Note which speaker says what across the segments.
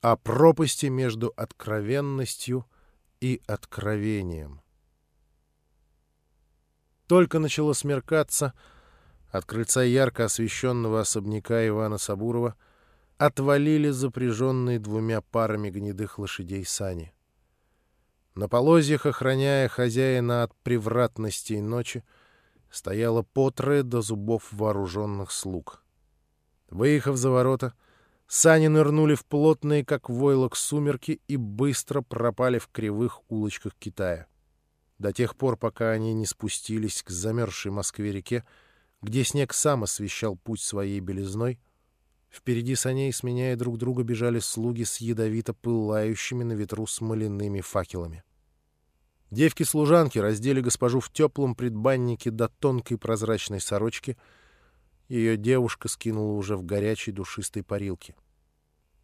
Speaker 1: о пропасти между откровенностью и откровением. Только начало смеркаться, от крыльца ярко освещенного особняка Ивана Сабурова отвалили запряженные двумя парами гнедых лошадей сани. На полозьях, охраняя хозяина от превратностей ночи, стояло потрое до зубов вооруженных слуг. Выехав за ворота, сани нырнули в плотные, как войлок, сумерки и быстро пропали в кривых улочках Китая. До тех пор, пока они не спустились к замерзшей Москве-реке, где снег сам освещал путь своей белизной, впереди саней, сменяя друг друга, бежали слуги с ядовито пылающими на ветру смоляными факелами. Девки-служанки раздели госпожу в теплом предбаннике до тонкой прозрачной сорочки. Ее девушка скинула уже в горячей душистой парилке.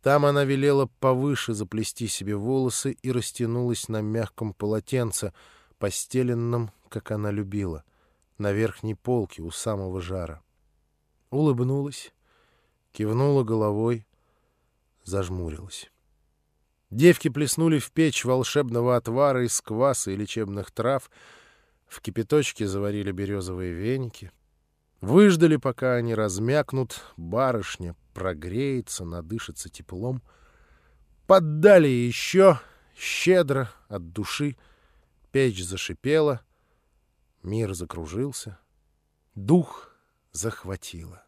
Speaker 1: Там она велела повыше заплести себе волосы и растянулась на мягком полотенце, постеленном, как она любила, на верхней полке у самого жара. Улыбнулась, кивнула головой, зажмурилась. Девки плеснули в печь волшебного отвара из кваса и лечебных трав, в кипяточке заварили березовые веники. Выждали, пока они размякнут, барышня прогреется, надышится теплом. Поддали еще, щедро, от души. Печь зашипела, мир закружился, дух захватило.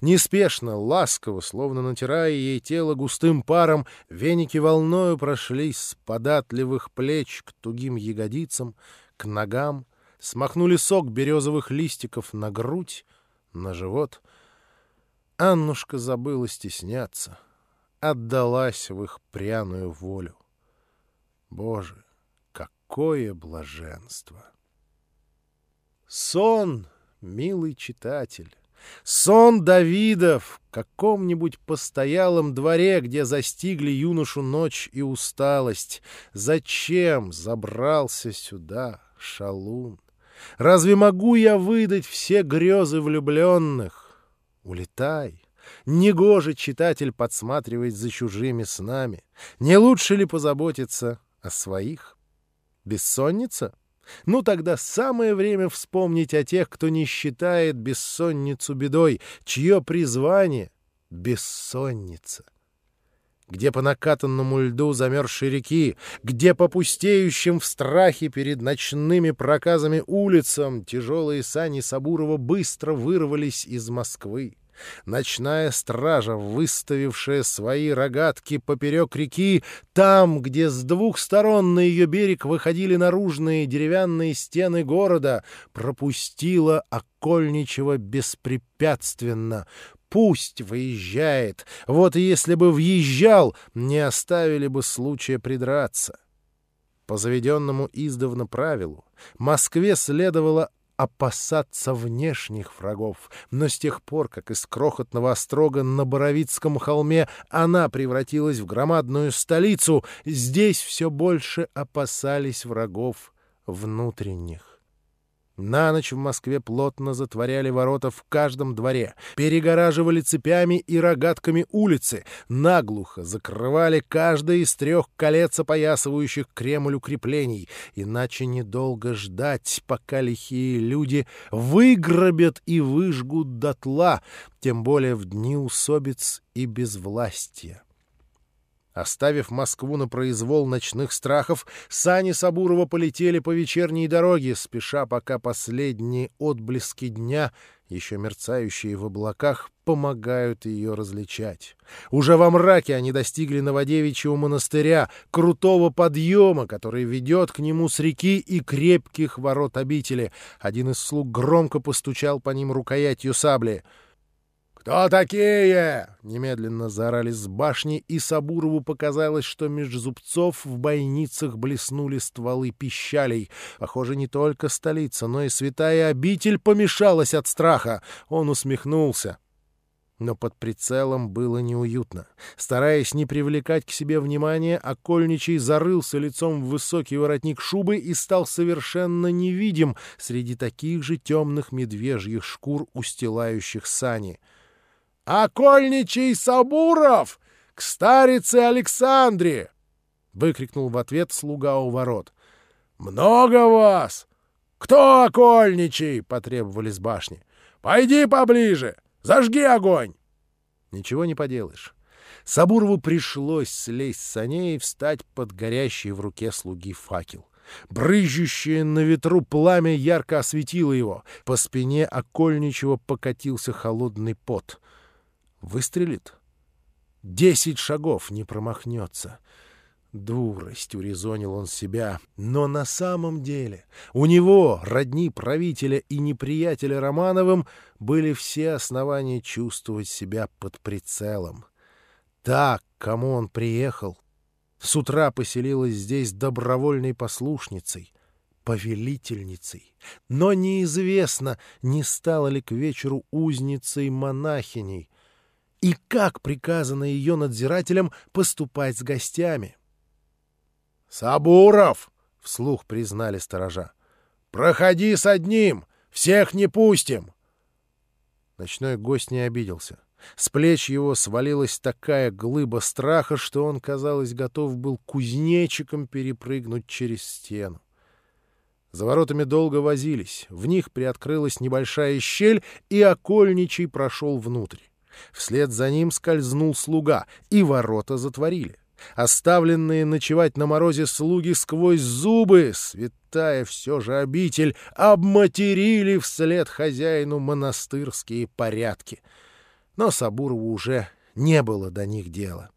Speaker 1: Неспешно, ласково, словно натирая ей тело густым паром, веники волною прошлись с податливых плеч к тугим ягодицам, к ногам, смахнули сок березовых листиков на грудь, на живот. Аннушка забыла стесняться, отдалась в их пряную волю. Боже, какое блаженство! Сон, милый читатель! Сон Давида в каком-нибудь постоялом дворе, где застигли юношу ночь и усталость. Зачем забрался сюда, шалун? Разве могу я выдать все грезы влюбленных? Улетай. Негоже читатель подсматривать за чужими снами. Не лучше ли позаботиться о своих? Бессонница? Ну тогда самое время вспомнить о тех, кто не считает бессонницу бедой, чье призвание — бессонница. Где по накатанному льду замерзшей реки, где по пустеющим в страхе перед ночными проказами улицам тяжелые сани Сабурова быстро вырвались из Москвы. Ночная стража, выставившая свои рогатки поперек реки, там, где с двух сторон на ее берег выходили наружные деревянные стены города, пропустила окольничего беспрепятственно. Пусть выезжает. Вот если бы въезжал, не оставили бы случая придраться. По заведенному издавна правилу Москве следовало опасаться внешних врагов, но с тех пор, как из крохотного острога на Боровицком холме она превратилась в громадную столицу, здесь все больше опасались врагов внутренних. На ночь в Москве плотно затворяли ворота в каждом дворе, перегораживали цепями и рогатками улицы, наглухо закрывали каждое из трех колец опоясывающих Кремль укреплений, иначе недолго ждать, пока лихие люди выграбят и выжгут дотла, тем более в дни усобиц и безвластия. Оставив Москву на произвол ночных страхов, сани Сабурова полетели по вечерней дороге, спеша пока последние отблески дня, еще мерцающие в облаках, помогают ее различать. Уже во мраке они достигли Новодевичьего монастыря, крутого подъема, который ведет к нему с реки и крепких ворот обители. Один из слуг громко постучал по ним рукоятью сабли — «Кто такие?» — немедленно заорали с башни, и Сабурову показалось, что меж зубцов в бойницах блеснули стволы пищалей. Похоже, не только столица, но и святая обитель помешалась от страха. Он усмехнулся. Но под прицелом было неуютно. Стараясь не привлекать к себе внимания, окольничий зарылся лицом в высокий воротник шубы и стал совершенно невидим среди таких же темных медвежьих шкур, устилающих сани — «Окольничий Сабуров! К старице Александре!» — выкрикнул в ответ слуга у ворот. «Много вас! Кто окольничий?» — потребовали с башни. «Пойди поближе! Зажги огонь!» Ничего не поделаешь. Сабурову пришлось слезть с саней и встать под горящий в руке слуги факел. Брызжущее на ветру пламя ярко осветило его. По спине окольничего покатился холодный пот. Выстрелит? Десять шагов не промахнется. Дурость, урезонил он себя. Но на самом деле у него, родни правителя и неприятеля Романовым, были все основания чувствовать себя под прицелом. Так, кому он приехал, с утра поселилась здесь добровольной послушницей, повелительницей. Но неизвестно, не стала ли к вечеру узницей-монахиней, и как приказано ее надзирателям поступать с гостями. «Сабуров!» — вслух признали сторожа. «Проходи с одним! Всех не пустим!» Ночной гость не обиделся. С плеч его свалилась такая глыба страха, что он, казалось, готов был кузнечиком перепрыгнуть через стену. За воротами долго возились, в них приоткрылась небольшая щель, и окольничий прошел внутрь. Вслед за ним скользнул слуга, и ворота затворили. Оставленные ночевать на морозе слуги сквозь зубы, святая все же обитель, обматерили вслед хозяину монастырские порядки — но Сабурову уже не было до них дела.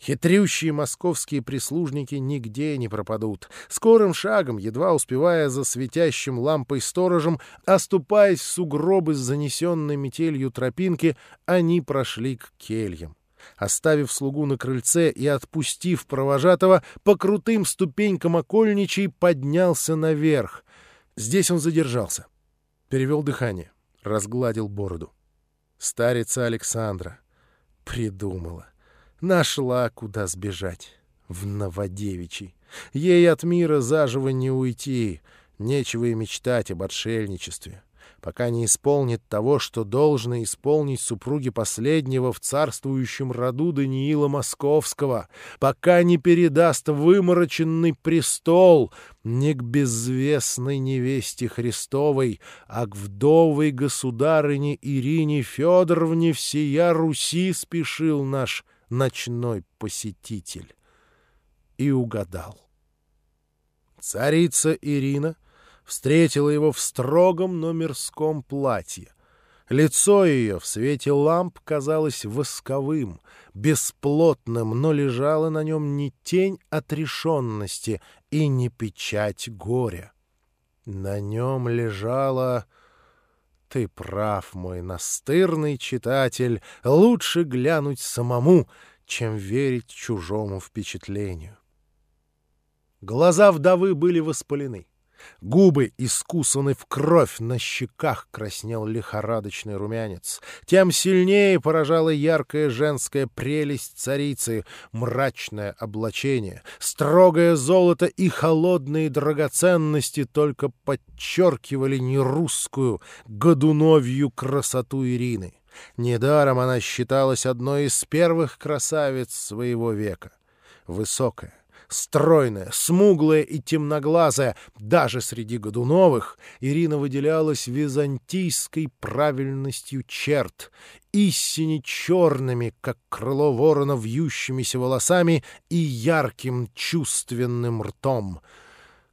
Speaker 1: Хитрющие московские прислужники нигде не пропадут. Скорым шагом, едва успевая за светящим лампой сторожем, оступаясь в сугробы с занесенной метелью тропинки, они прошли к кельям. Оставив слугу на крыльце и отпустив провожатого, по крутым ступенькам окольничий поднялся наверх. Здесь он задержался. Перевел дыхание, разгладил бороду. Старица Александра придумала. Нашла, куда сбежать. В Новодевичий. Ей от мира заживо не уйти. Нечего и мечтать об отшельничестве пока не исполнит того, что должно исполнить супруги последнего в царствующем роду Даниила Московского, пока не передаст вымороченный престол не к безвестной невесте Христовой, а к вдовой государыне Ирине Федоровне всея Руси спешил наш ночной посетитель. И угадал. Царица Ирина — встретила его в строгом, но мирском платье. Лицо ее в свете ламп казалось восковым, бесплотным, но лежала на нем не тень отрешенности и не печать горя. На нем лежала... Ты прав, мой настырный читатель, лучше глянуть самому, чем верить чужому впечатлению. Глаза вдовы были воспалены. Губы искусаны в кровь, на щеках краснел лихорадочный румянец. Тем сильнее поражала яркая женская прелесть царицы, мрачное облачение, строгое золото и холодные драгоценности только подчеркивали нерусскую, годуновью красоту Ирины. Недаром она считалась одной из первых красавиц своего века. Высокая, Стройная, смуглая и темноглазая, даже среди Годуновых, Ирина выделялась византийской правильностью черт, истине черными, как крыло ворона вьющимися волосами и ярким чувственным ртом.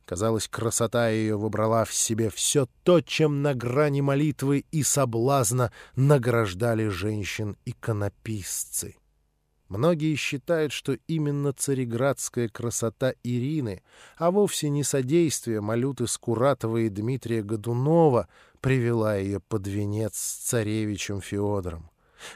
Speaker 1: Казалось, красота ее выбрала в себе все то, чем на грани молитвы и соблазна награждали женщин иконописцы. Многие считают, что именно цареградская красота Ирины, а вовсе не содействие Малюты Скуратова и Дмитрия Годунова привела ее под венец с царевичем Феодором.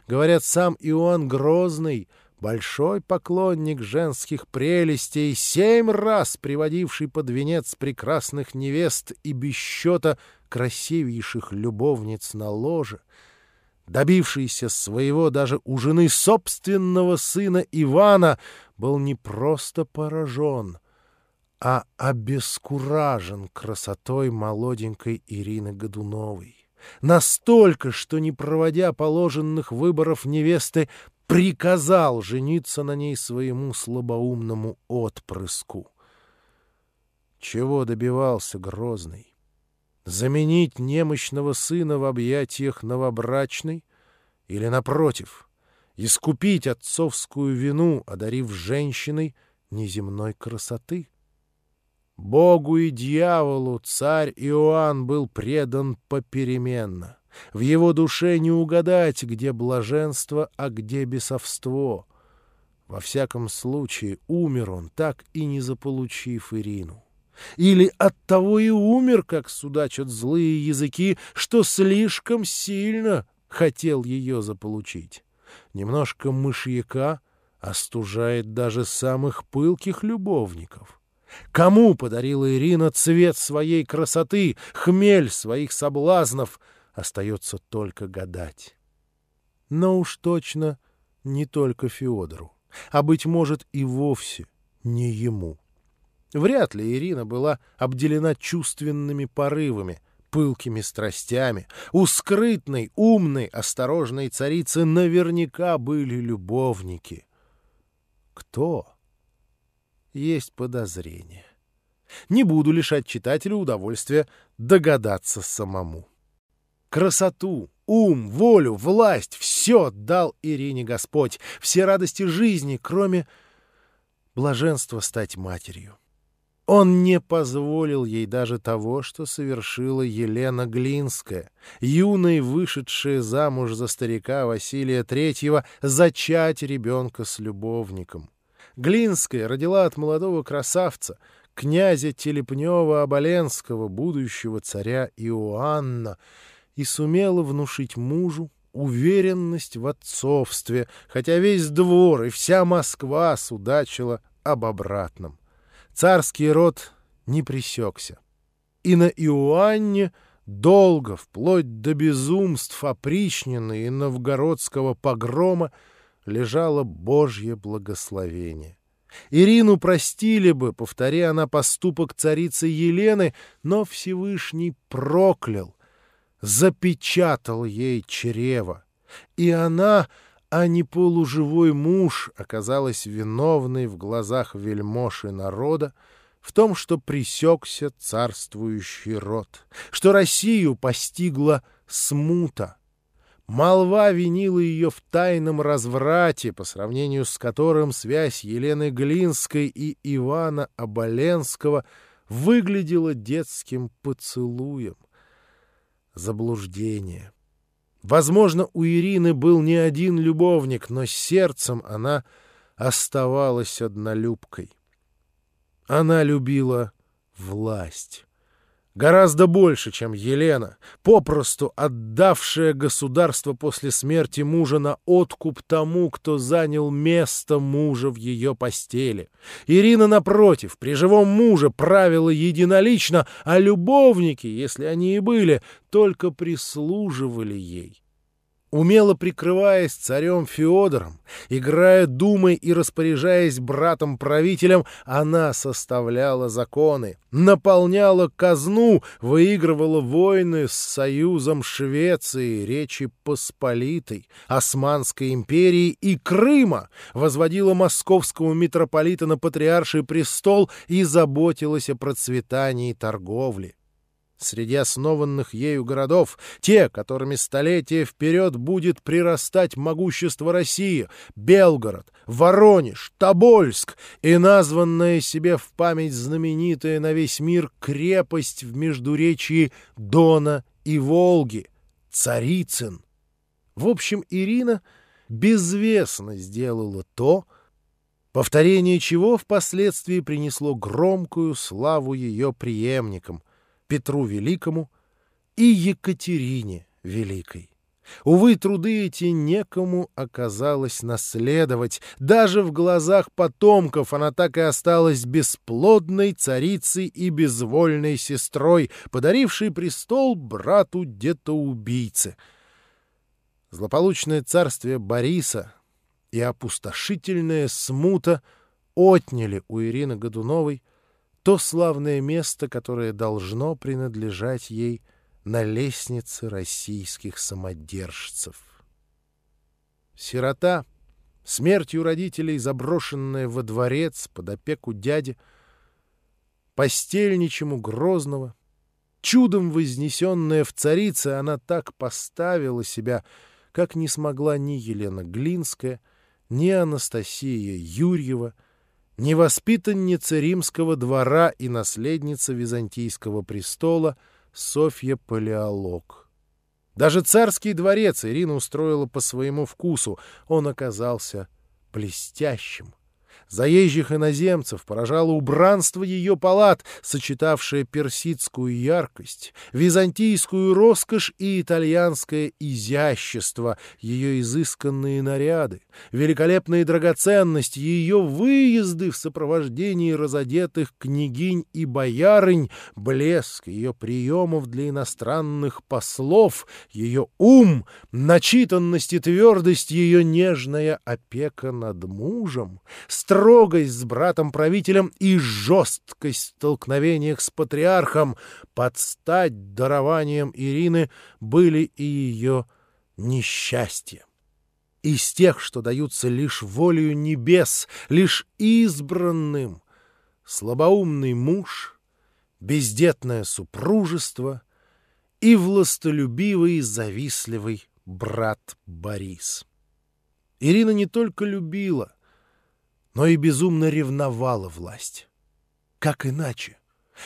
Speaker 1: Говорят, сам Иоанн Грозный, большой поклонник женских прелестей, семь раз приводивший под венец прекрасных невест и без счета красивейших любовниц на ложе, добившийся своего даже у жены собственного сына Ивана, был не просто поражен, а обескуражен красотой молоденькой Ирины Годуновой. Настолько, что, не проводя положенных выборов невесты, приказал жениться на ней своему слабоумному отпрыску. Чего добивался Грозный? Заменить немощного сына в объятиях новобрачной? Или, напротив, искупить отцовскую вину, одарив женщиной неземной красоты? Богу и дьяволу царь Иоанн был предан попеременно. В его душе не угадать, где блаженство, а где бесовство. Во всяком случае, умер он, так и не заполучив Ирину. Или оттого и умер, как судачат злые языки, что слишком сильно хотел ее заполучить. Немножко мышьяка остужает даже самых пылких любовников. Кому подарила Ирина цвет своей красоты, хмель своих соблазнов, остается только гадать. Но уж точно не только Феодору, а, быть может, и вовсе не ему. Вряд ли Ирина была обделена чувственными порывами, пылкими страстями. У скрытной, умной, осторожной царицы наверняка были любовники. Кто? Есть подозрение. Не буду лишать читателя удовольствия догадаться самому. Красоту, ум, волю, власть — все дал Ирине Господь, все радости жизни, кроме блаженства стать матерью. Он не позволил ей даже того, что совершила Елена Глинская, юной, вышедшая замуж за старика Василия Третьего, зачать ребенка с любовником. Глинская родила от молодого красавца, князя Телепнева-Оболенского, будущего царя Иоанна, и сумела внушить мужу уверенность в отцовстве, хотя весь двор и вся Москва судачила об обратном. Царский род не пресекся. И на Иоанне долго, вплоть до безумств опричнины и новгородского погрома, лежало Божье благословение. Ирину простили бы, повторя она поступок царицы Елены, но Всевышний проклял, запечатал ей чрево, и она а не полуживой муж оказалась виновной в глазах вельмоши народа в том, что пресекся царствующий род, что Россию постигла смута. Молва винила ее в тайном разврате, по сравнению с которым связь Елены Глинской и Ивана Оболенского выглядела детским поцелуем. Заблуждение — Возможно, у Ирины был не один любовник, но сердцем она оставалась однолюбкой. Она любила власть. Гораздо больше, чем Елена, попросту отдавшая государство после смерти мужа на откуп тому, кто занял место мужа в ее постели. Ирина, напротив, при живом муже правила единолично, а любовники, если они и были, только прислуживали ей. Умело прикрываясь царем Феодором, играя думой и распоряжаясь братом-правителем, она составляла законы, наполняла казну, выигрывала войны с союзом Швеции, Речи Посполитой, Османской империи и Крыма, возводила московского митрополита на патриарший престол и заботилась о процветании торговли среди основанных ею городов, те, которыми столетия вперед будет прирастать могущество России, Белгород, Воронеж, Тобольск и названная себе в память знаменитая на весь мир крепость в междуречии Дона и Волги, Царицын. В общем, Ирина безвестно сделала то, повторение чего впоследствии принесло громкую славу ее преемникам, Петру Великому и Екатерине Великой. Увы, труды эти некому оказалось наследовать. Даже в глазах потомков она так и осталась бесплодной царицей и безвольной сестрой, подарившей престол брату детоубийце. Злополучное царствие Бориса и опустошительная смута отняли у Ирины Годуновой то славное место, которое должно принадлежать ей на лестнице российских самодержцев. Сирота, смертью родителей заброшенная во дворец под опеку дяди, постельничему Грозного, чудом вознесенная в царице, она так поставила себя, как не смогла ни Елена Глинская, ни Анастасия Юрьева, ни воспитанница римского двора и наследница византийского престола Софья Палеолог. Даже царский дворец Ирина устроила по своему вкусу. Он оказался блестящим. Заезжих иноземцев поражало убранство ее палат, сочетавшее персидскую яркость, византийскую роскошь и итальянское изящество, ее изысканные наряды, великолепные драгоценности, ее выезды в сопровождении разодетых княгинь и боярынь, блеск ее приемов для иностранных послов, ее ум, начитанность и твердость, ее нежная опека над мужем, строгость с братом-правителем и жесткость в столкновениях с патриархом под стать дарованием Ирины были и ее несчастье. Из тех, что даются лишь волею небес, лишь избранным, слабоумный муж, бездетное супружество и властолюбивый завистливый брат Борис. Ирина не только любила, но и безумно ревновала власть. Как иначе?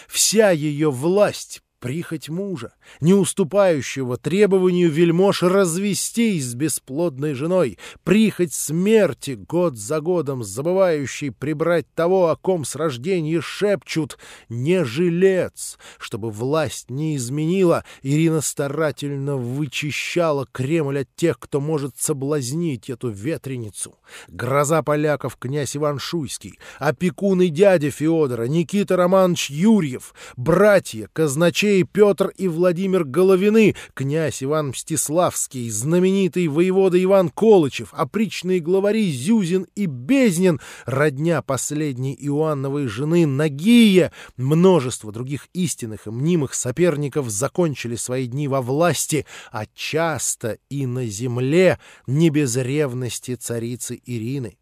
Speaker 1: Вся ее власть прихоть мужа, не уступающего требованию вельмож развестись с бесплодной женой, прихоть смерти год за годом, забывающий прибрать того, о ком с рождения шепчут, не жилец. Чтобы власть не изменила, Ирина старательно вычищала Кремль от тех, кто может соблазнить эту ветреницу. Гроза поляков князь Иван Шуйский, опекун и дядя Феодора, Никита Романович Юрьев, братья, казначей Алексей Петр и Владимир Головины, князь Иван Мстиславский, знаменитый воевода Иван Колычев, опричные главари Зюзин и Безнин, родня последней Иоанновой жены Нагия, множество других истинных и мнимых соперников закончили свои дни во власти, а часто и на земле, не без ревности царицы Ирины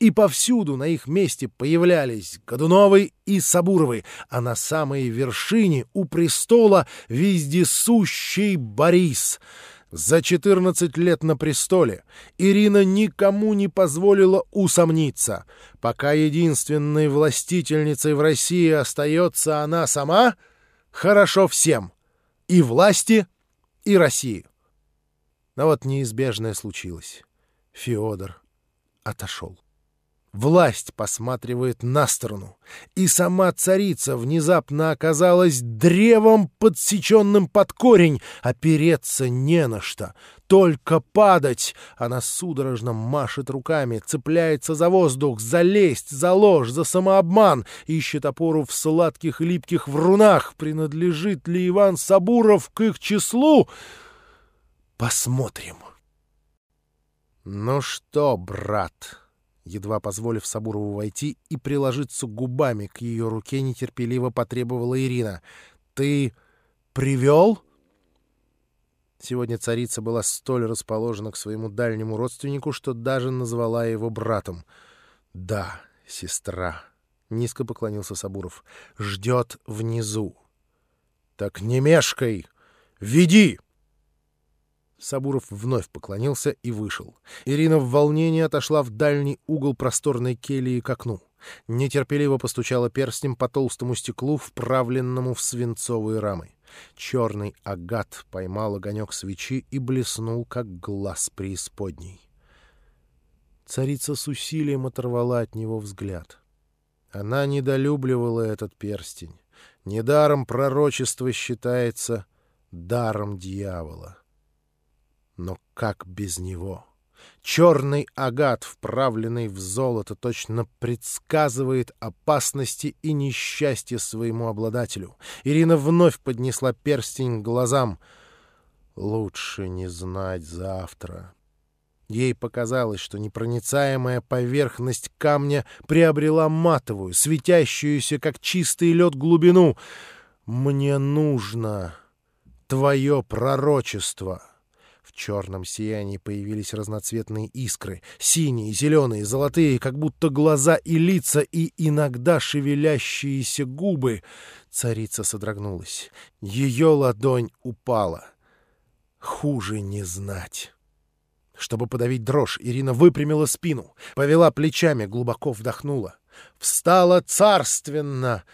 Speaker 1: и повсюду на их месте появлялись Годуновы и Сабуровы, а на самой вершине у престола вездесущий Борис. За 14 лет на престоле Ирина никому не позволила усомниться. Пока единственной властительницей в России остается она сама, хорошо всем. И власти, и России. Но вот неизбежное случилось. Феодор отошел. Власть посматривает на сторону, и сама царица внезапно оказалась древом, подсеченным под корень, опереться не на что, только падать. Она судорожно машет руками, цепляется за воздух, за лесть, за ложь, за самообман, ищет опору в сладких липких врунах. Принадлежит ли Иван Сабуров к их числу? Посмотрим. «Ну что, брат?» Едва позволив Сабурову войти и приложиться губами к ее руке, нетерпеливо потребовала Ирина. «Ты привел?» Сегодня царица была столь расположена к своему дальнему родственнику, что даже назвала его братом. «Да, сестра», — низко поклонился Сабуров, — «ждет внизу». «Так не мешкай! Веди!» Сабуров вновь поклонился и вышел. Ирина в волнении отошла в дальний угол просторной келии к окну. Нетерпеливо постучала перстнем по толстому стеклу, вправленному в свинцовые рамы. Черный агат поймал огонек свечи и блеснул, как глаз преисподней. Царица с усилием оторвала от него взгляд. Она недолюбливала этот перстень. Недаром пророчество считается даром дьявола. Но как без него? Черный агат, вправленный в золото, точно предсказывает опасности и несчастье своему обладателю. Ирина вновь поднесла перстень к глазам. Лучше не знать завтра. Ей показалось, что непроницаемая поверхность камня приобрела матовую, светящуюся, как чистый лед, глубину. «Мне нужно твое пророчество». Черном сиянии появились разноцветные искры, синие, зеленые, золотые, как будто глаза и лица, и иногда шевелящиеся губы. Царица содрогнулась. Ее ладонь упала. Хуже не знать. Чтобы подавить дрожь, Ирина выпрямила спину, повела плечами, глубоко вдохнула. Встала царственно,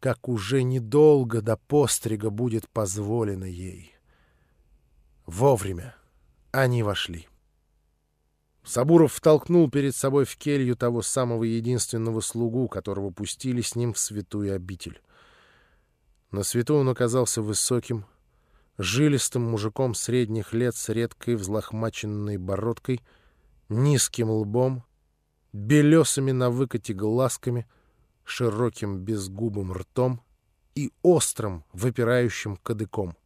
Speaker 1: как уже недолго до пострига будет позволено ей. Вовремя они вошли. Сабуров втолкнул перед собой в келью того самого единственного слугу, которого пустили с ним в святую обитель. На свету он оказался высоким, жилистым мужиком средних лет с редкой взлохмаченной бородкой, низким лбом, белесыми на выкате глазками, широким безгубым ртом и острым, выпирающим кадыком.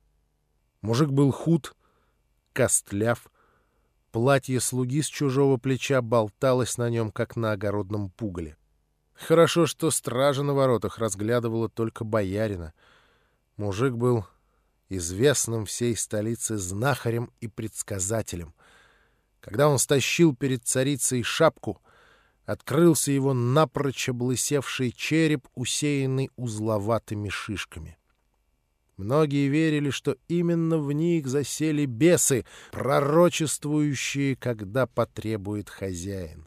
Speaker 1: Мужик был худ, костляв. Платье слуги с чужого плеча болталось на нем, как на огородном пугале. Хорошо, что стража на воротах разглядывала только боярина. Мужик был известным всей столице знахарем и предсказателем. Когда он стащил перед царицей шапку, открылся его напрочь облысевший череп, усеянный узловатыми шишками. Многие верили, что именно в них засели бесы, пророчествующие, когда потребует хозяин.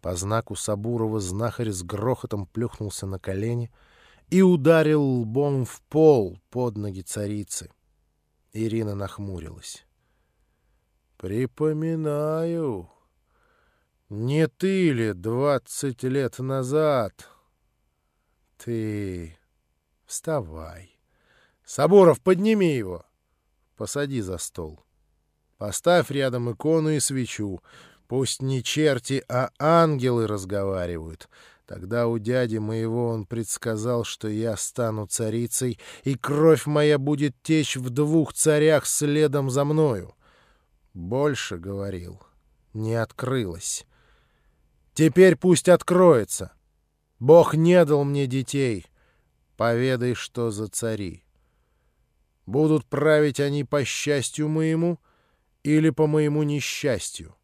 Speaker 1: По знаку Сабурова знахарь с грохотом плюхнулся на колени и ударил лбом в пол под ноги царицы. Ирина нахмурилась. «Припоминаю, не ты ли двадцать лет назад? Ты вставай». Соборов, подними его. Посади за стол. Поставь рядом икону и свечу. Пусть не черти, а ангелы разговаривают. Тогда у дяди моего он предсказал, что я стану царицей, и кровь моя будет течь в двух царях следом за мною. Больше говорил. Не открылось. Теперь пусть откроется. Бог не дал мне детей. Поведай, что за цари. Будут править они по счастью моему или по моему несчастью?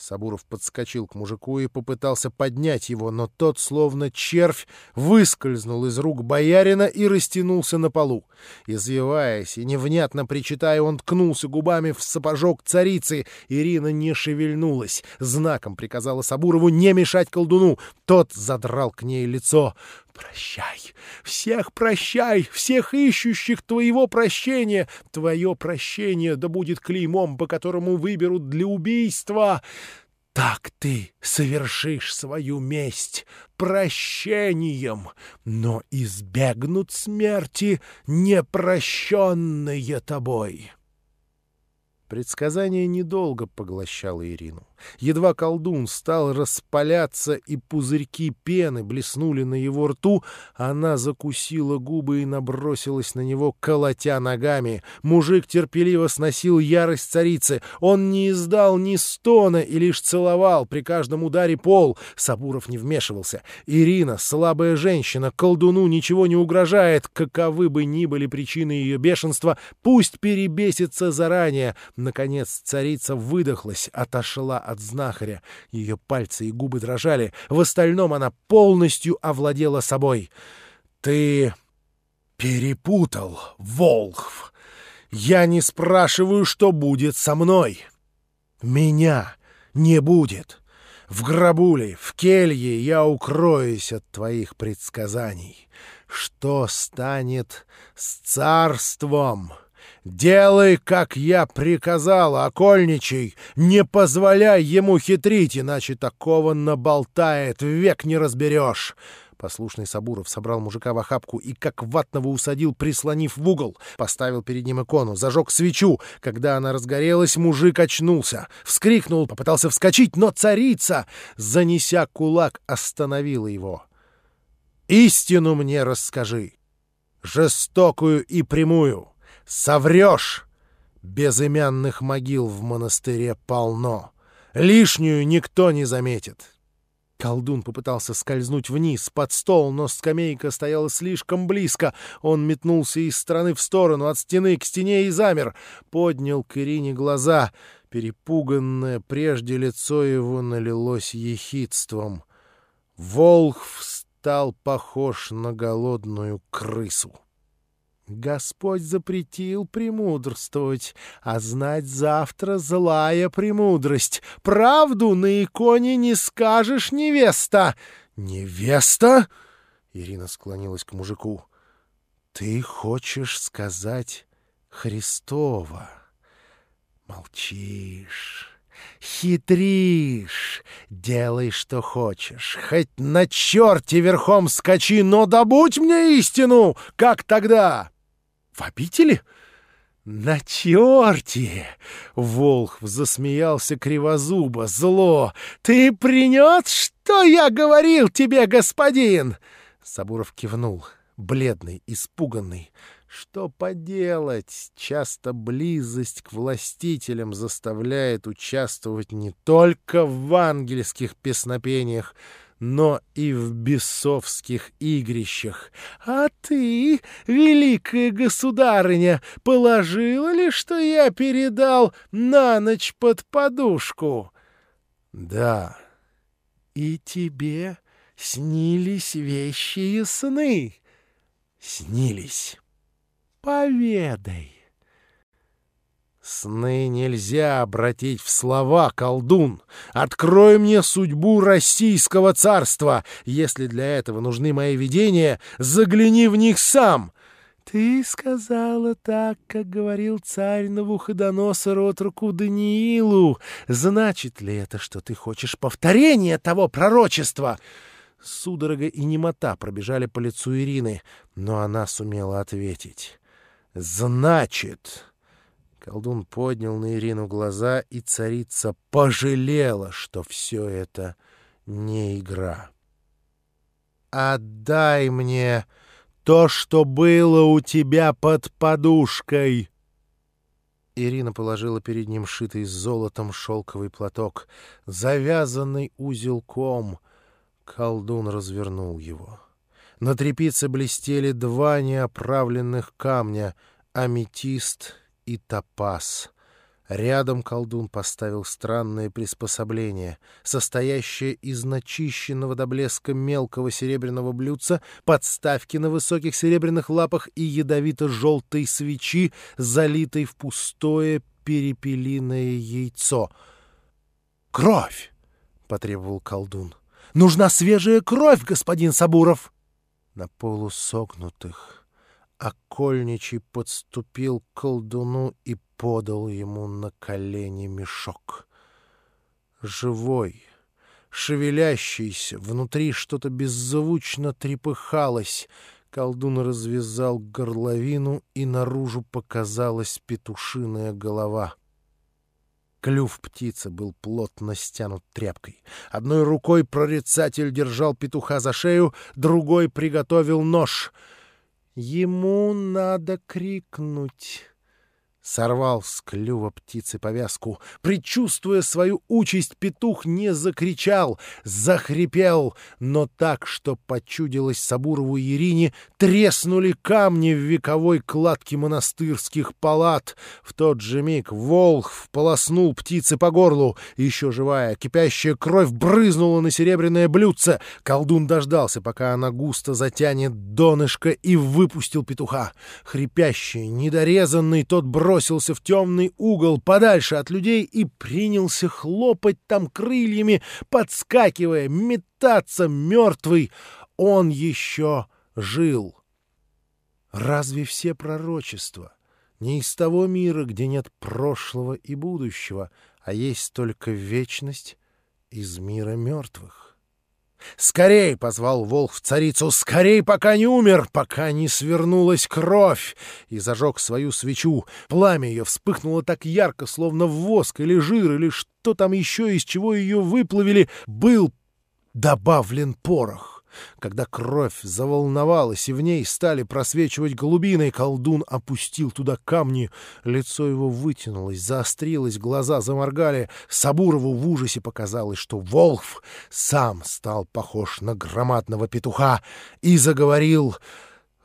Speaker 1: Сабуров подскочил к мужику и попытался поднять его, но тот, словно червь, выскользнул из рук боярина и растянулся на полу. Извиваясь и невнятно причитая, он ткнулся губами в сапожок царицы. Ирина не шевельнулась. Знаком приказала Сабурову не мешать колдуну. Тот задрал к ней лицо. Прощай, всех прощай, всех ищущих твоего прощения. Твое прощение да будет клеймом, по которому выберут для убийства. Так ты совершишь свою месть прощением, но избегнут смерти непрощенные тобой». Предсказание недолго поглощало Ирину. Едва колдун стал распаляться, и пузырьки пены блеснули на его рту, она закусила губы и набросилась на него, колотя ногами. Мужик терпеливо сносил ярость царицы. Он не издал ни стона и лишь целовал при каждом ударе пол. Сабуров не вмешивался. Ирина, слабая женщина, колдуну ничего не угрожает, каковы бы ни были причины ее бешенства, пусть перебесится заранее. Наконец царица выдохлась, отошла от знахаря. Ее пальцы и губы дрожали. В остальном она полностью овладела собой. «Ты перепутал, Волхв. Я не спрашиваю, что будет со мной. Меня не будет. В гробуле, в келье я укроюсь от твоих предсказаний. Что станет с царством?» Делай, как я приказал, окольничий, не позволяй ему хитрить, иначе такого наболтает, век не разберешь. Послушный Сабуров собрал мужика в охапку и как ватного усадил, прислонив в угол. Поставил перед ним икону, зажег свечу. Когда она разгорелась, мужик очнулся. Вскрикнул, попытался вскочить, но царица, занеся кулак, остановила его. «Истину мне расскажи, жестокую и прямую». Соврешь! Безымянных могил в монастыре полно. Лишнюю никто не заметит. Колдун попытался скользнуть вниз, под стол, но скамейка стояла слишком близко. Он метнулся из стороны в сторону, от стены к стене и замер. Поднял к Ирине глаза. Перепуганное прежде лицо его налилось ехидством. Волхв стал похож на голодную крысу. Господь запретил премудрствовать, а знать завтра злая премудрость. Правду на иконе не скажешь, невеста. Невеста? Ирина склонилась к мужику. Ты хочешь сказать Христова? Молчишь. Хитришь, делай, что хочешь, хоть на черте верхом скачи, но добудь мне истину, как тогда. В обители? На черте! Волхв засмеялся кривозубо, зло. Ты принес, что я говорил тебе, господин? Сабуров кивнул, бледный, испуганный. Что поделать? Часто близость к властителям заставляет участвовать не только в ангельских песнопениях, но и в бесовских игрищах. А ты, великая государыня, положила ли, что я передал на ночь под подушку? Да. И тебе снились вещи и сны? Снились. Поведай. Сны нельзя обратить в слова, колдун. Открой мне судьбу российского царства. Если для этого нужны мои видения, загляни в них сам. Ты сказала так, как говорил царь Навуходоносор отруку Даниилу. Значит ли это, что ты хочешь повторения того пророчества? Судорога и немота пробежали по лицу Ирины, но она сумела ответить. «Значит...» Колдун поднял на Ирину глаза, и царица пожалела, что все это не игра. «Отдай мне то, что было у тебя под подушкой!» Ирина положила перед ним шитый золотом шелковый платок, завязанный узелком. Колдун развернул его. На трепице блестели два неоправленных камня — аметист и топаз. Рядом колдун поставил странное приспособление, состоящее из начищенного до блеска мелкого серебряного блюдца, подставки на высоких серебряных лапах и ядовито-желтой свечи, залитой в пустое перепелиное яйцо. «Кровь!» — потребовал колдун. «Нужна свежая кровь, господин Сабуров!» На полусогнутых Окольничий подступил к колдуну и подал ему на колени мешок. Живой, шевелящийся, внутри что-то беззвучно трепыхалось. Колдун развязал горловину, и наружу показалась петушиная голова. Клюв птицы был плотно стянут тряпкой. Одной рукой прорицатель держал петуха за шею, другой приготовил нож — Ему надо крикнуть. Сорвал с клюва птицы повязку. Предчувствуя свою участь, петух не закричал, захрипел, но так, что почудилось Сабурову и Ирине, треснули камни в вековой кладке монастырских палат. В тот же миг волх полоснул птицы по горлу. Еще живая, кипящая кровь брызнула на серебряное блюдце. Колдун дождался, пока она густо затянет донышко, и выпустил петуха. Хрипящий, недорезанный, тот бросил бросился в темный угол подальше от людей и принялся хлопать там крыльями, подскакивая, метаться мертвый. Он еще жил. Разве все пророчества не из того мира, где нет прошлого и будущего, а есть только вечность из мира мертвых? «Скорей!» — позвал волк царицу. «Скорей, пока не умер, пока не свернулась кровь!» И зажег свою свечу. Пламя ее вспыхнуло так ярко, словно воск или жир, или что там еще, из чего ее выплавили, был добавлен порох. Когда кровь заволновалась и в ней стали просвечивать голубины, колдун опустил туда камни. Лицо его вытянулось, заострилось, глаза заморгали. Сабурову в ужасе показалось, что Волхв сам стал похож на громадного петуха и заговорил...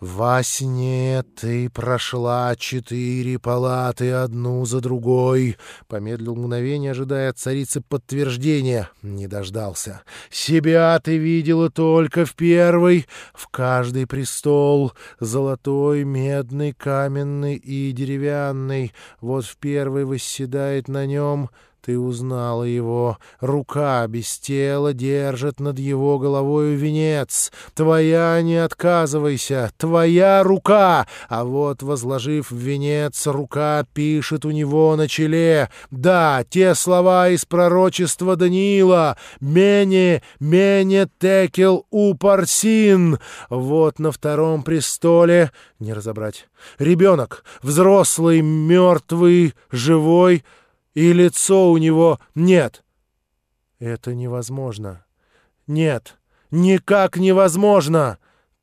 Speaker 1: Во сне ты прошла четыре палаты одну за другой. Помедлил мгновение, ожидая от царицы подтверждения. Не дождался. Себя ты видела только в первой. В каждый престол. Золотой, медный, каменный и деревянный. Вот в первый восседает на нем ты узнала его. Рука без тела держит над его головою венец. Твоя, не отказывайся, твоя рука. А вот, возложив венец, рука пишет у него на челе. Да, те слова из пророчества Даниила. «Мене, мене текел упарсин». Вот на втором престоле, не разобрать, ребенок, взрослый, мертвый, живой — и лицо у него нет. Это невозможно. Нет, никак невозможно.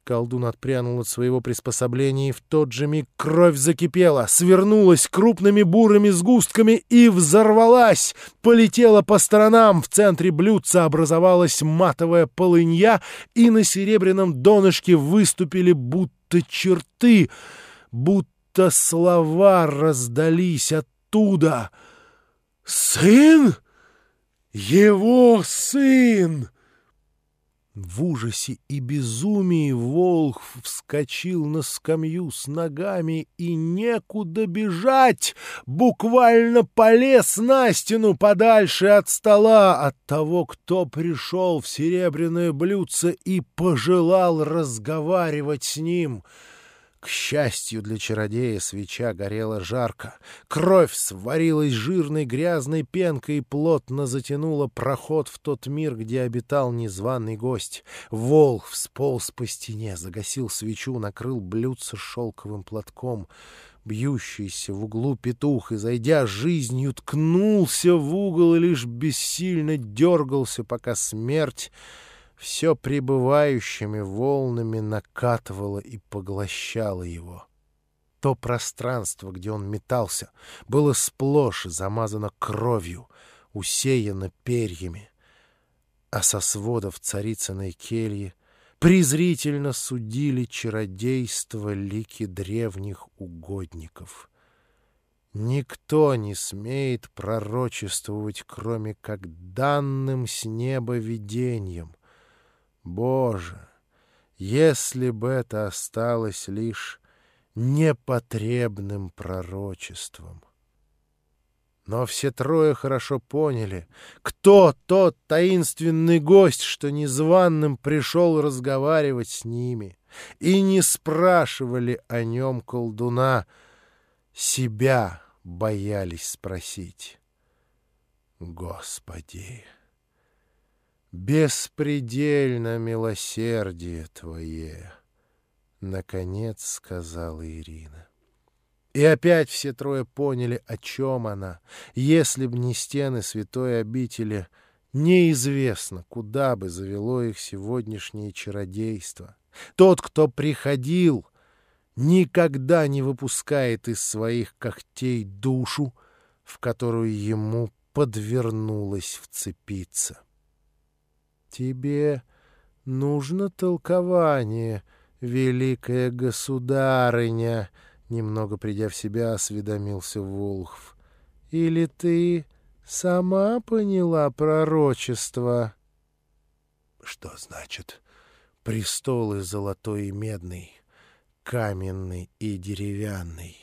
Speaker 1: Колдун отпрянул от своего приспособления, и в тот же миг кровь закипела, свернулась крупными бурыми сгустками и взорвалась, полетела по сторонам. В центре блюдца образовалась матовая полынья, и на серебряном донышке выступили будто черты, будто слова раздались оттуда — «Сын? Его сын!» В ужасе и безумии Волх вскочил на скамью с ногами и некуда бежать, буквально полез на стену подальше от стола от того, кто пришел в серебряное блюдце и пожелал разговаривать с ним — к счастью для чародея, свеча горела жарко. Кровь сварилась жирной грязной пенкой и плотно затянула проход в тот мир, где обитал незваный гость. Волк всполз по стене, загасил свечу, накрыл блюдце шелковым платком. Бьющийся в углу петух, и, зайдя жизнью, ткнулся в угол и лишь бессильно дергался, пока смерть все прибывающими волнами накатывало и поглощало его. То пространство, где он метался, было сплошь замазано кровью, усеяно перьями, а со сводов царицыной кельи презрительно судили чародейство лики древних угодников. Никто не смеет пророчествовать, кроме как данным с неба видением — Боже, если бы это осталось лишь непотребным пророчеством! Но все трое хорошо поняли, кто тот таинственный гость, что незваным пришел разговаривать с ними, и не спрашивали о нем колдуна, себя боялись спросить. Господи! Беспредельно милосердие твое, — наконец сказала Ирина. И опять все трое поняли, о чем она. Если б не стены святой обители, неизвестно, куда бы завело их сегодняшнее чародейство. Тот, кто приходил, никогда не выпускает из своих когтей душу, в которую ему подвернулось вцепиться. «Тебе нужно толкование, великая государыня», — немного придя в себя, осведомился Волхв. «Или ты сама поняла пророчество?» «Что значит престолы золотой и медный, каменный и деревянный?»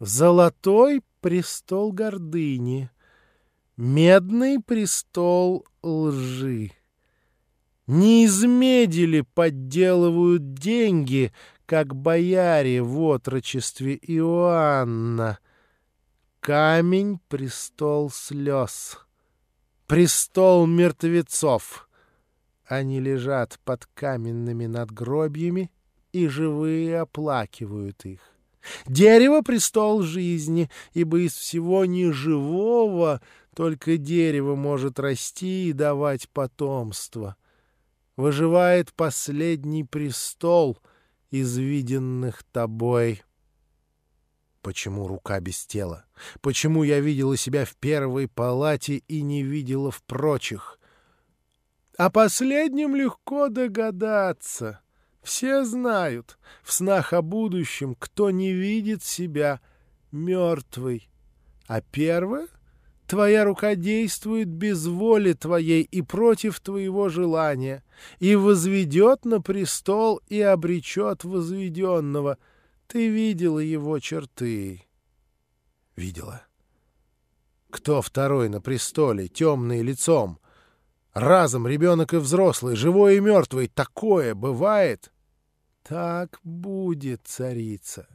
Speaker 1: «Золотой престол гордыни», Медный престол лжи. Не из меди ли подделывают деньги, как бояре в отрочестве Иоанна? Камень — престол слез, престол мертвецов. Они лежат под каменными надгробьями, и живые оплакивают их. Дерево — престол жизни, ибо из всего неживого только дерево может расти и давать потомство. выживает последний престол из виденных тобой. Почему рука без тела? Почему я видела себя в первой палате и не видела в прочих? О последнем легко догадаться. Все знают в снах о будущем, кто не видит себя мертвый. А первое — Твоя рука действует без воли твоей и против твоего желания, и возведет на престол и обречет возведенного. Ты видела его черты. Видела. Кто второй на престоле, темный лицом? Разом ребенок и взрослый, живой и мертвый. Такое бывает? Так будет, царица.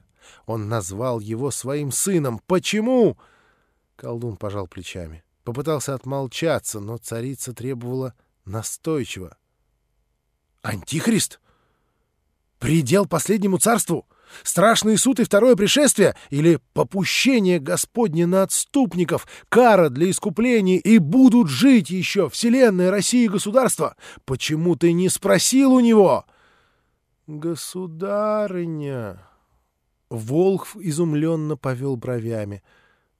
Speaker 1: Он назвал его своим сыном. Почему? Почему? Колдун пожал плечами. Попытался отмолчаться, но царица требовала настойчиво. «Антихрист? Предел последнему царству? Страшный суд и второе пришествие? Или попущение Господне на отступников, кара для искупления и будут жить еще Вселенная, Россия и государство? Почему ты не спросил у него?» «Государыня...» Волхв изумленно повел бровями —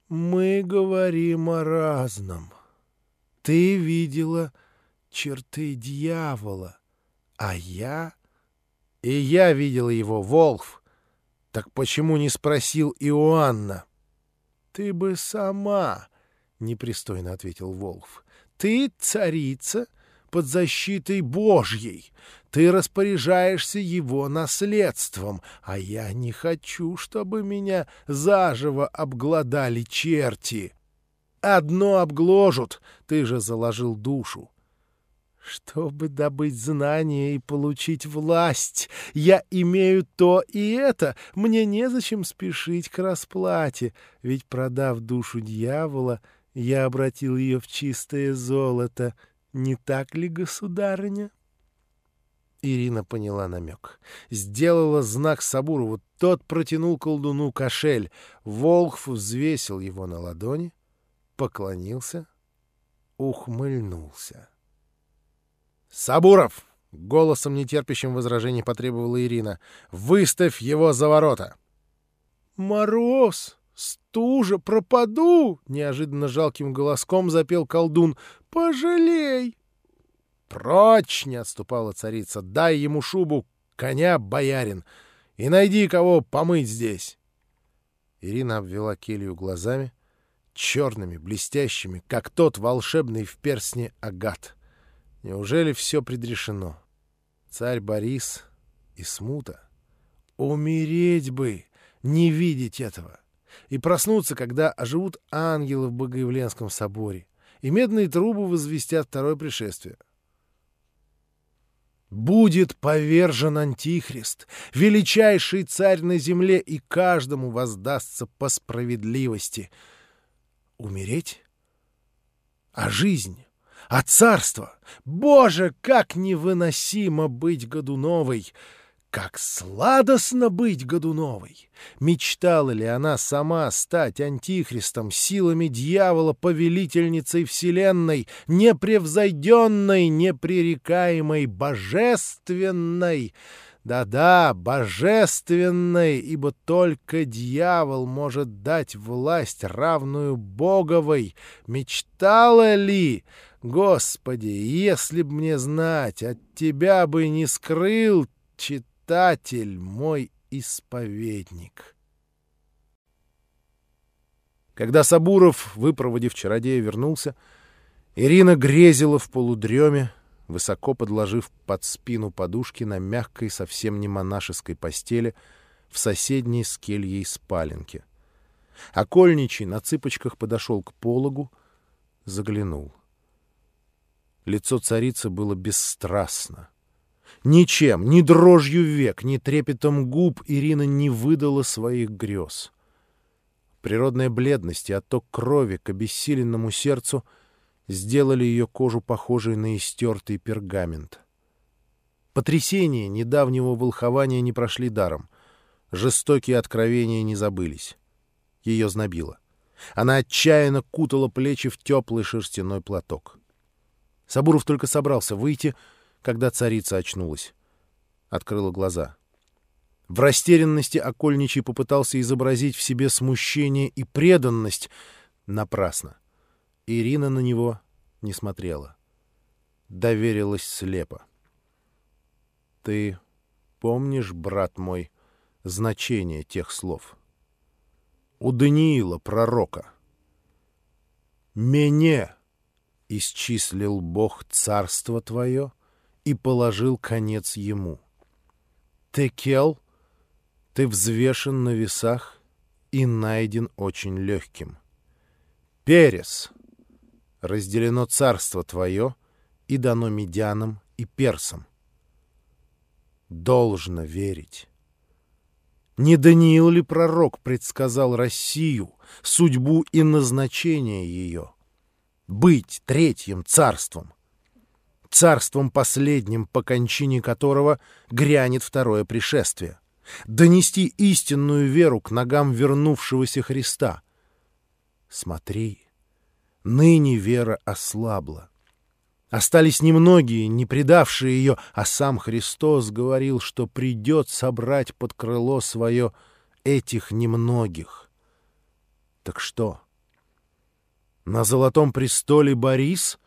Speaker 1: мы говорим о разном. Ты видела черты дьявола, а я... И я видела его, Волхв. Так почему не спросил Иоанна? Ты бы сама, — непристойно ответил Волхв. Ты царица под защитой Божьей. Ты распоряжаешься его наследством, а я не хочу, чтобы меня заживо обглодали черти. Одно обгложут, ты же заложил душу. Чтобы добыть знания и получить власть, я имею то и это. Мне незачем спешить к расплате, ведь, продав душу дьявола, я обратил ее в чистое золото. Не так ли, государыня? Ирина поняла намек. Сделала знак Сабурову. Тот протянул колдуну кошель. Волхв взвесил его на ладони, поклонился, ухмыльнулся. «Сабуров!» — голосом нетерпящим возражений потребовала Ирина. «Выставь его за ворота!» «Мороз! Стужа! Пропаду!» — неожиданно жалким голоском запел колдун. «Пожалей!» «Прочь!» — не отступала царица. «Дай ему шубу, коня, боярин, и найди кого помыть здесь!» Ирина обвела келью глазами, черными, блестящими, как тот волшебный в персне агат. Неужели все предрешено? Царь Борис и смута. Умереть бы, не видеть этого! И проснуться, когда оживут ангелы в Богоявленском соборе, и медные трубы возвестят второе пришествие. Будет повержен Антихрист, величайший царь на земле, и каждому воздастся по справедливости. Умереть? А жизнь? А царство? Боже, как невыносимо быть Годуновой! Как сладостно быть Годуновой! Мечтала ли она сама стать антихристом, силами дьявола, повелительницей вселенной, непревзойденной, непререкаемой, божественной? Да-да, божественной, ибо только дьявол может дать власть, равную Боговой. Мечтала ли? Господи, если б мне знать, от тебя бы не скрыл, читать Спаситель мой исповедник. Когда Сабуров, выпроводив чародея, вернулся, Ирина грезила в полудреме, высоко подложив под спину подушки на мягкой, совсем не монашеской постели в соседней с кельей спаленке. Окольничий на цыпочках подошел к пологу, заглянул. Лицо царицы было бесстрастно. Ничем, ни дрожью век, ни трепетом губ Ирина не выдала своих грез. Природная бледность и отток крови к обессиленному сердцу сделали ее кожу похожей на истертый пергамент. Потрясения недавнего волхования не прошли даром. Жестокие откровения не забылись. Ее знобило. Она отчаянно кутала плечи в теплый шерстяной платок. Сабуров только собрался выйти — когда царица очнулась. Открыла глаза. В растерянности окольничий попытался изобразить в себе смущение и преданность. Напрасно. Ирина на него не смотрела. Доверилась слепо. «Ты помнишь, брат мой, значение тех слов?» «У Даниила, пророка». «Мене исчислил Бог царство твое и положил конец ему. Текел, ты взвешен на весах и найден очень легким. Перес, разделено царство твое и дано медянам и персам. Должно верить. Не Даниил ли пророк предсказал Россию, судьбу и назначение ее? Быть третьим царством, царством последним, по кончине которого грянет второе пришествие, донести истинную веру к ногам вернувшегося Христа. Смотри, ныне вера ослабла. Остались немногие, не предавшие ее, а сам Христос говорил, что придет собрать под крыло свое этих немногих. Так что? На золотом престоле Борис,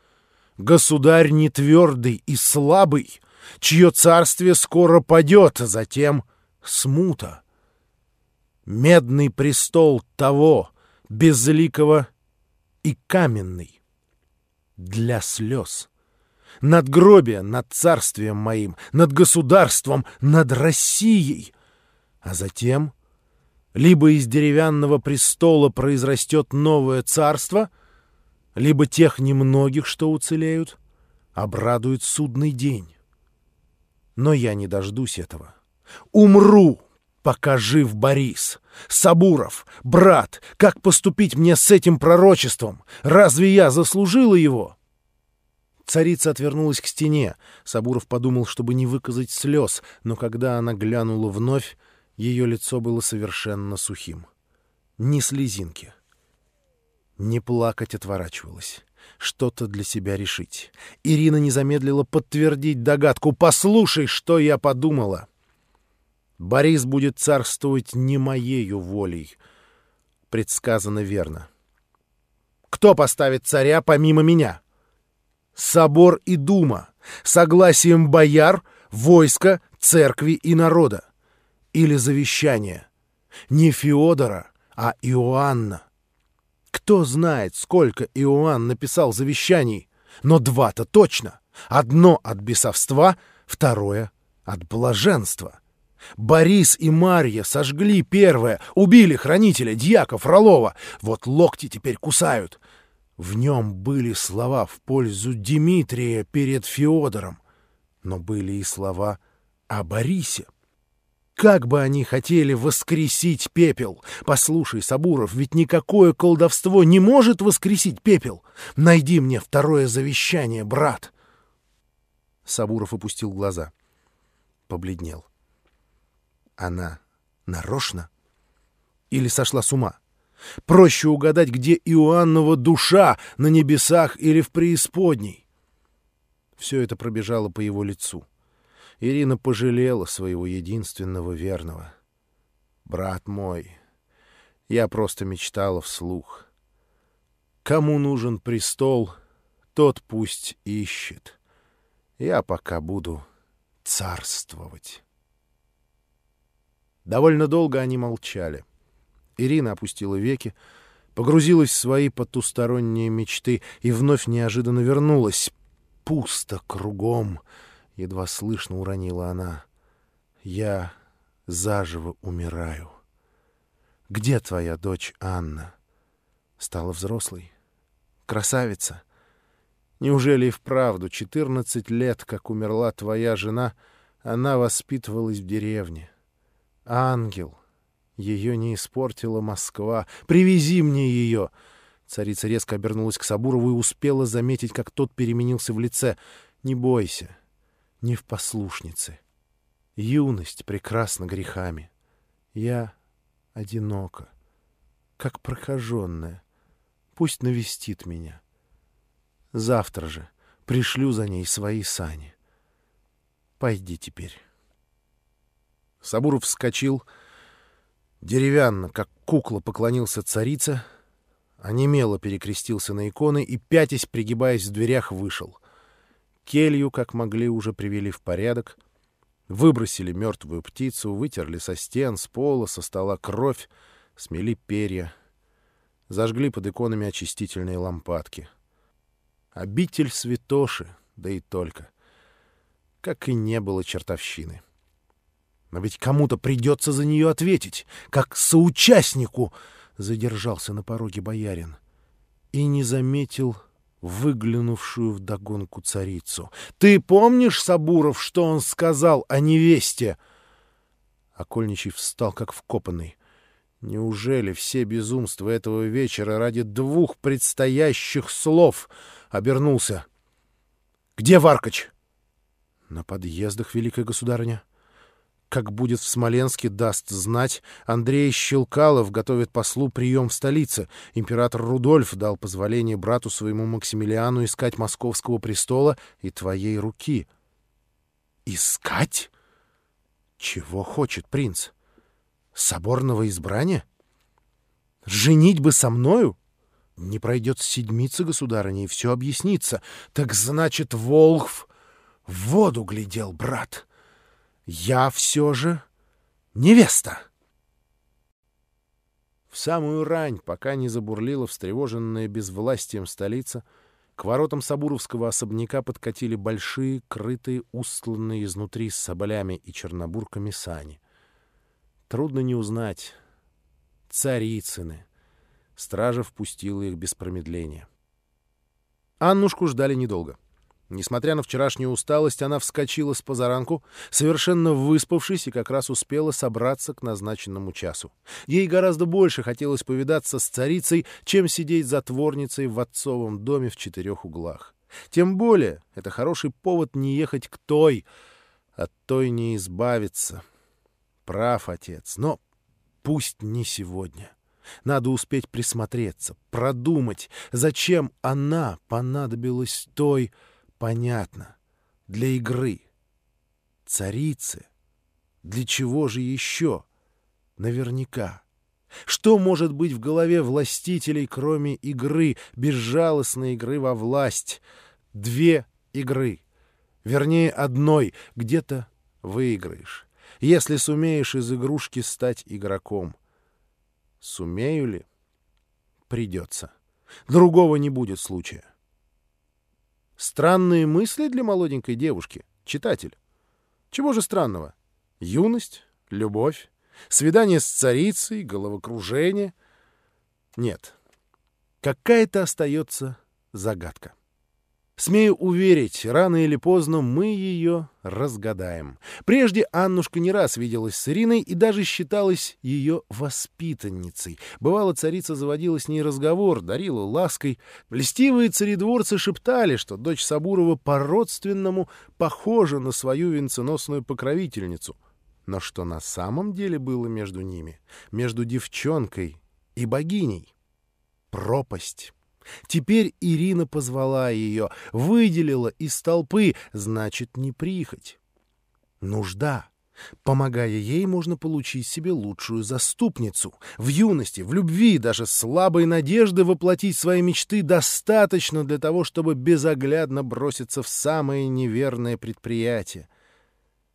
Speaker 1: государь нетвердый и слабый, чье царствие скоро падет, а затем смута. Медный престол того, безликого и каменный, для слез надгробие над царствием моим, над государством, над Россией. А затем либо из деревянного престола произрастет новое царство, либо тех немногих, что уцелеют, обрадует судный день. Но я не дождусь этого. Умру, пока жив Борис. Сабуров, брат, как поступить мне с этим пророчеством? Разве я заслужила его?» Царица отвернулась к стене. Сабуров подумал, чтобы не выказать слез, но когда она глянула вновь, ее лицо было совершенно сухим. Ни слезинки. Не плакать отворачивалась. Что-то для себя решить. Ирина не замедлила подтвердить догадку. «Послушай, что я подумала!» «Борис будет царствовать не моею волей», — предсказано верно. «Кто поставит царя помимо меня?» собор и дума, согласием бояр, войска, церкви и народа. Или завещание. Не Феодора, а Иоанна. Кто знает, сколько Иоанн написал завещаний, но два-то точно. Одно от бесовства, второе от блаженства. Борис и Марья сожгли первое, убили хранителя, дьяка Фролова. Вот локти теперь кусают. В нем были слова в пользу Дмитрия перед Феодором, но были и слова о Борисе. Как бы они хотели воскресить пепел! Послушай, Сабуров, ведь никакое колдовство не может воскресить пепел! Найди мне второе завещание, брат!» Сабуров опустил глаза. Побледнел. Она нарочно? Или сошла с ума? Проще угадать, где Иоаннова душа, на небесах или в преисподней. Все это пробежало по его лицу. Ирина пожалела своего единственного верного. «Брат мой, я просто мечтала вслух. Кому нужен престол, тот пусть ищет. Я пока буду царствовать». Довольно долго они молчали. Ирина опустила веки, погрузилась в свои потусторонние мечты и вновь неожиданно вернулась. «Пусто кругом!» — едва слышно уронила она. «Я заживо умираю. Где твоя дочь Анна? Стала взрослой? Красавица? Неужели и вправду четырнадцать лет, как умерла твоя жена, она воспитывалась в деревне? Ангел, ее не испортила Москва. Привези мне ее!» Царица резко обернулась к Сабурову и успела заметить, как тот переменился в лице. «Не бойся, не в послушнице. Юность прекрасна грехами. Я одинока, как прокаженная. Пусть навестит меня. Завтра же пришлю за ней свои сани. Пойди теперь. Сабуров вскочил, деревянно, как кукла, поклонился царице, онемело перекрестился на иконы и, пятясь, пригибаясь в дверях, вышел. Келью, как могли, уже привели в порядок, выбросили мертвую птицу, вытерли со стен, с пола, со стола кровь, смели перья, зажгли под иконами очистительные лампадки. Обитель святоши, да и только. Как и не было чертовщины. Но ведь кому-то придется за нее ответить, как соучастнику, задержался на пороге боярин и не заметил выглянувшую вдогонку царицу. «Ты помнишь, Сабуров, что он сказал о невесте?» Окольничий встал, как вкопанный. Неужели все безумства этого вечера ради двух предстоящих слов обернулся? «Где Варкач?» «На подъездах, великая государыня» как будет в Смоленске, даст знать. Андрей Щелкалов готовит послу прием в столице. Император Рудольф дал позволение брату своему Максимилиану искать московского престола и твоей руки. Искать? Чего хочет принц? Соборного избрания? Женить бы со мною? Не пройдет седмица, государыня, и все объяснится. Так значит, Волхв в воду глядел, брат. — я все же невеста. В самую рань, пока не забурлила встревоженная безвластием столица, к воротам Сабуровского особняка подкатили большие, крытые, устланные изнутри с соболями и чернобурками сани. Трудно не узнать. Царицыны. Стража впустила их без промедления. Аннушку ждали недолго. Несмотря на вчерашнюю усталость, она вскочила с позаранку, совершенно выспавшись и как раз успела собраться к назначенному часу. Ей гораздо больше хотелось повидаться с царицей, чем сидеть затворницей в отцовом доме в четырех углах. Тем более это хороший повод не ехать к той, от той не избавиться. Прав отец, но пусть не сегодня. Надо успеть присмотреться, продумать, зачем она понадобилась той, Понятно. Для игры. Царицы. Для чего же еще? Наверняка. Что может быть в голове властителей, кроме игры, безжалостной игры во власть? Две игры. Вернее, одной. Где-то выиграешь. Если сумеешь из игрушки стать игроком. Сумею ли? Придется. Другого не будет случая. Странные мысли для молоденькой девушки, читатель. Чего же странного? Юность, любовь, свидание с царицей, головокружение. Нет, какая-то остается загадка. Смею уверить, рано или поздно мы ее разгадаем. Прежде Аннушка не раз виделась с Ириной и даже считалась ее воспитанницей. Бывало, царица заводила с ней разговор, дарила лаской. Льстивые царедворцы шептали, что дочь Сабурова по-родственному похожа на свою венценосную покровительницу. Но что на самом деле было между ними, между девчонкой и богиней? Пропасть. Теперь Ирина позвала ее, выделила из толпы, значит, не прихоть. Нужда. Помогая ей, можно получить себе лучшую заступницу. В юности, в любви, даже слабой надежды воплотить свои мечты достаточно для того, чтобы безоглядно броситься в самое неверное предприятие.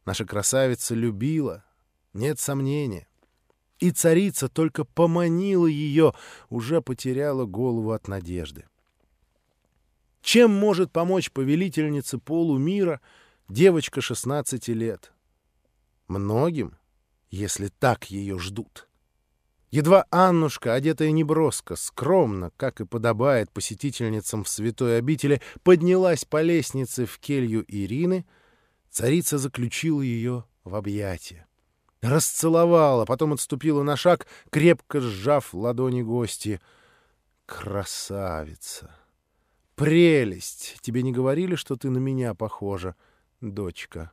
Speaker 1: Наша красавица любила, нет сомнения и царица только поманила ее, уже потеряла голову от надежды. Чем может помочь повелительнице полумира девочка 16 лет? Многим, если так ее ждут. Едва Аннушка, одетая неброско, скромно, как и подобает посетительницам в святой обители, поднялась по лестнице в келью Ирины, царица заключила ее в объятия расцеловала, потом отступила на шаг, крепко сжав ладони гости. «Красавица! Прелесть! Тебе не говорили, что ты на меня похожа, дочка?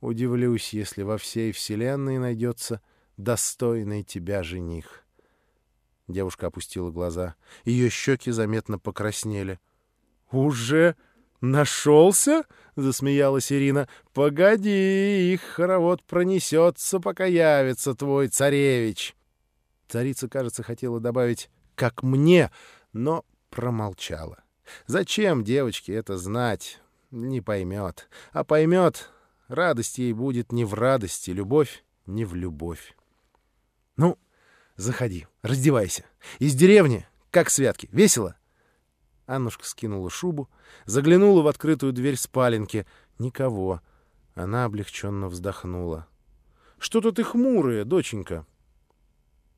Speaker 1: Удивлюсь, если во всей вселенной найдется достойный тебя жених». Девушка опустила глаза. Ее щеки заметно покраснели. «Уже «Нашелся?» — засмеялась Ирина. «Погоди, их хоровод пронесется, пока явится твой царевич». Царица, кажется, хотела добавить «как мне», но промолчала. Зачем девочке это знать? Не поймет. А поймет, радость ей будет не в радости, любовь не в любовь. Ну, заходи, раздевайся. Из деревни, как святки, весело? Аннушка скинула шубу, заглянула в открытую дверь спаленки. Никого. Она облегченно вздохнула. «Что-то ты хмурая, доченька!»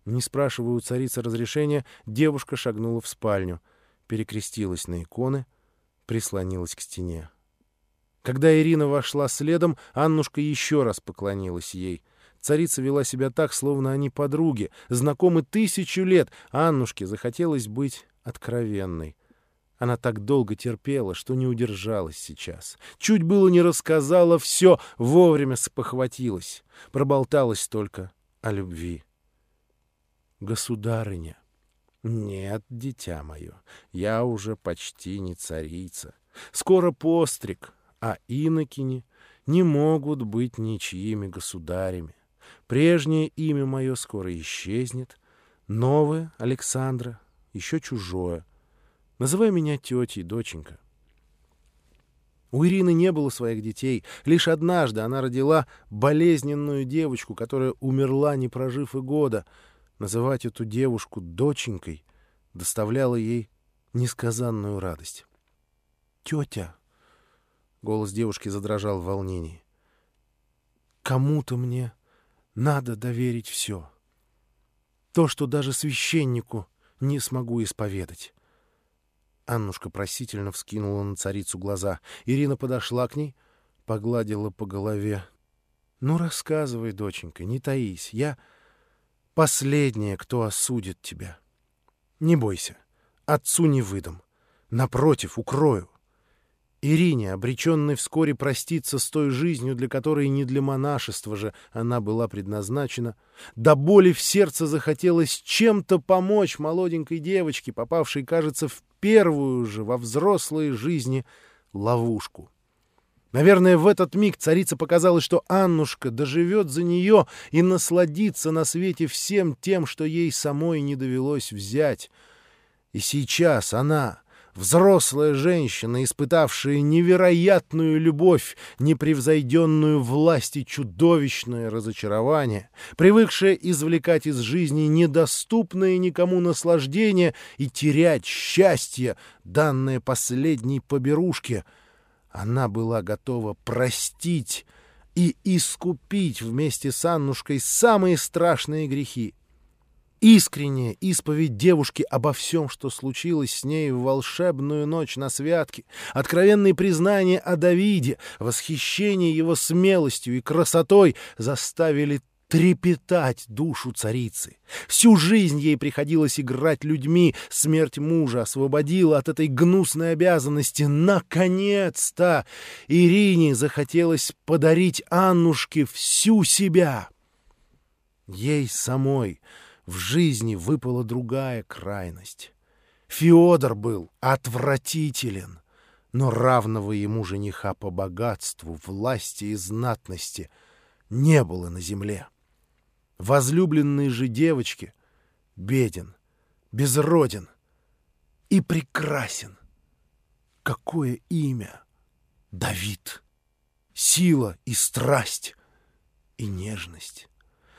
Speaker 1: Не спрашивая у царицы разрешения, девушка шагнула в спальню, перекрестилась на иконы, прислонилась к стене. Когда Ирина вошла следом, Аннушка еще раз поклонилась ей. Царица вела себя так, словно они подруги, знакомы тысячу лет. Аннушке захотелось быть откровенной. Она так долго терпела, что не удержалась сейчас. Чуть было не рассказала все, вовремя спохватилась. Проболталась только о любви. Государыня. Нет, дитя мое, я уже почти не царица. Скоро постриг, а инокини не могут быть ничьими государями. Прежнее имя мое скоро исчезнет, новое, Александра, еще чужое. Называй меня тетей, доченька. У Ирины не было своих детей. Лишь однажды она родила болезненную девочку, которая умерла, не прожив и года — Называть эту девушку доченькой доставляло ей несказанную радость. «Тетя!» — голос девушки задрожал в волнении. «Кому-то мне надо доверить все. То, что даже священнику не смогу исповедать». Аннушка просительно вскинула на царицу глаза. Ирина подошла к ней, погладила по голове. «Ну, рассказывай, доченька, не таись. Я...» последняя, кто осудит тебя. Не бойся, отцу не выдам. Напротив, укрою. Ирине, обреченной вскоре проститься с той жизнью, для которой не для монашества же она была предназначена, до боли в сердце захотелось чем-то помочь молоденькой девочке, попавшей, кажется, в первую же во взрослой жизни ловушку. Наверное, в этот миг царица показалось, что Аннушка доживет за нее и насладится на свете всем тем, что ей самой не довелось взять. И сейчас она, взрослая женщина, испытавшая невероятную любовь, непревзойденную власть и чудовищное разочарование, привыкшая извлекать из жизни недоступное никому наслаждение и терять счастье, данное последней поберушке — она была готова простить и искупить вместе с Аннушкой самые страшные грехи. Искренняя исповедь девушки обо всем, что случилось с ней в волшебную ночь на святке, откровенные признания о Давиде, восхищение его смелостью и красотой заставили трепетать душу царицы. Всю жизнь ей приходилось играть людьми, смерть мужа освободила от этой гнусной обязанности. Наконец-то Ирине захотелось подарить Аннушке всю себя. Ей самой в жизни выпала другая крайность. Феодор был отвратителен, но равного ему жениха по богатству, власти и знатности не было на земле возлюбленной же девочке, беден, безроден и прекрасен. Какое имя! Давид! Сила и страсть и нежность.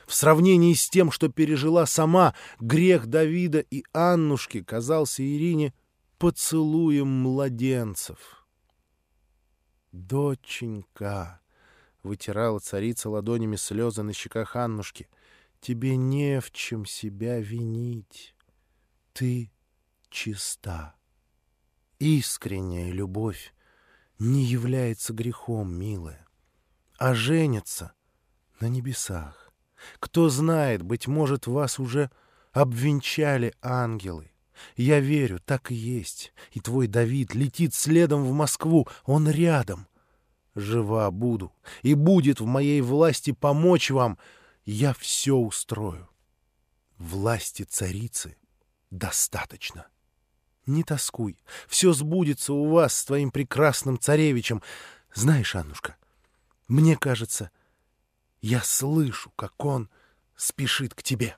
Speaker 1: В сравнении с тем, что пережила сама, грех Давида и Аннушки казался Ирине поцелуем младенцев. «Доченька!» — вытирала царица ладонями слезы на щеках Аннушки. Тебе не в чем себя винить. Ты чиста. Искренняя любовь не является грехом, милая, а женится на небесах. Кто знает, быть может, вас уже обвенчали ангелы. Я верю, так и есть. И твой Давид летит следом в Москву, он рядом. Жива буду, и будет в моей власти помочь вам — я все устрою. Власти царицы достаточно. Не тоскуй. Все сбудется у вас с твоим прекрасным царевичем. Знаешь, Аннушка, мне кажется, я слышу, как он спешит к тебе.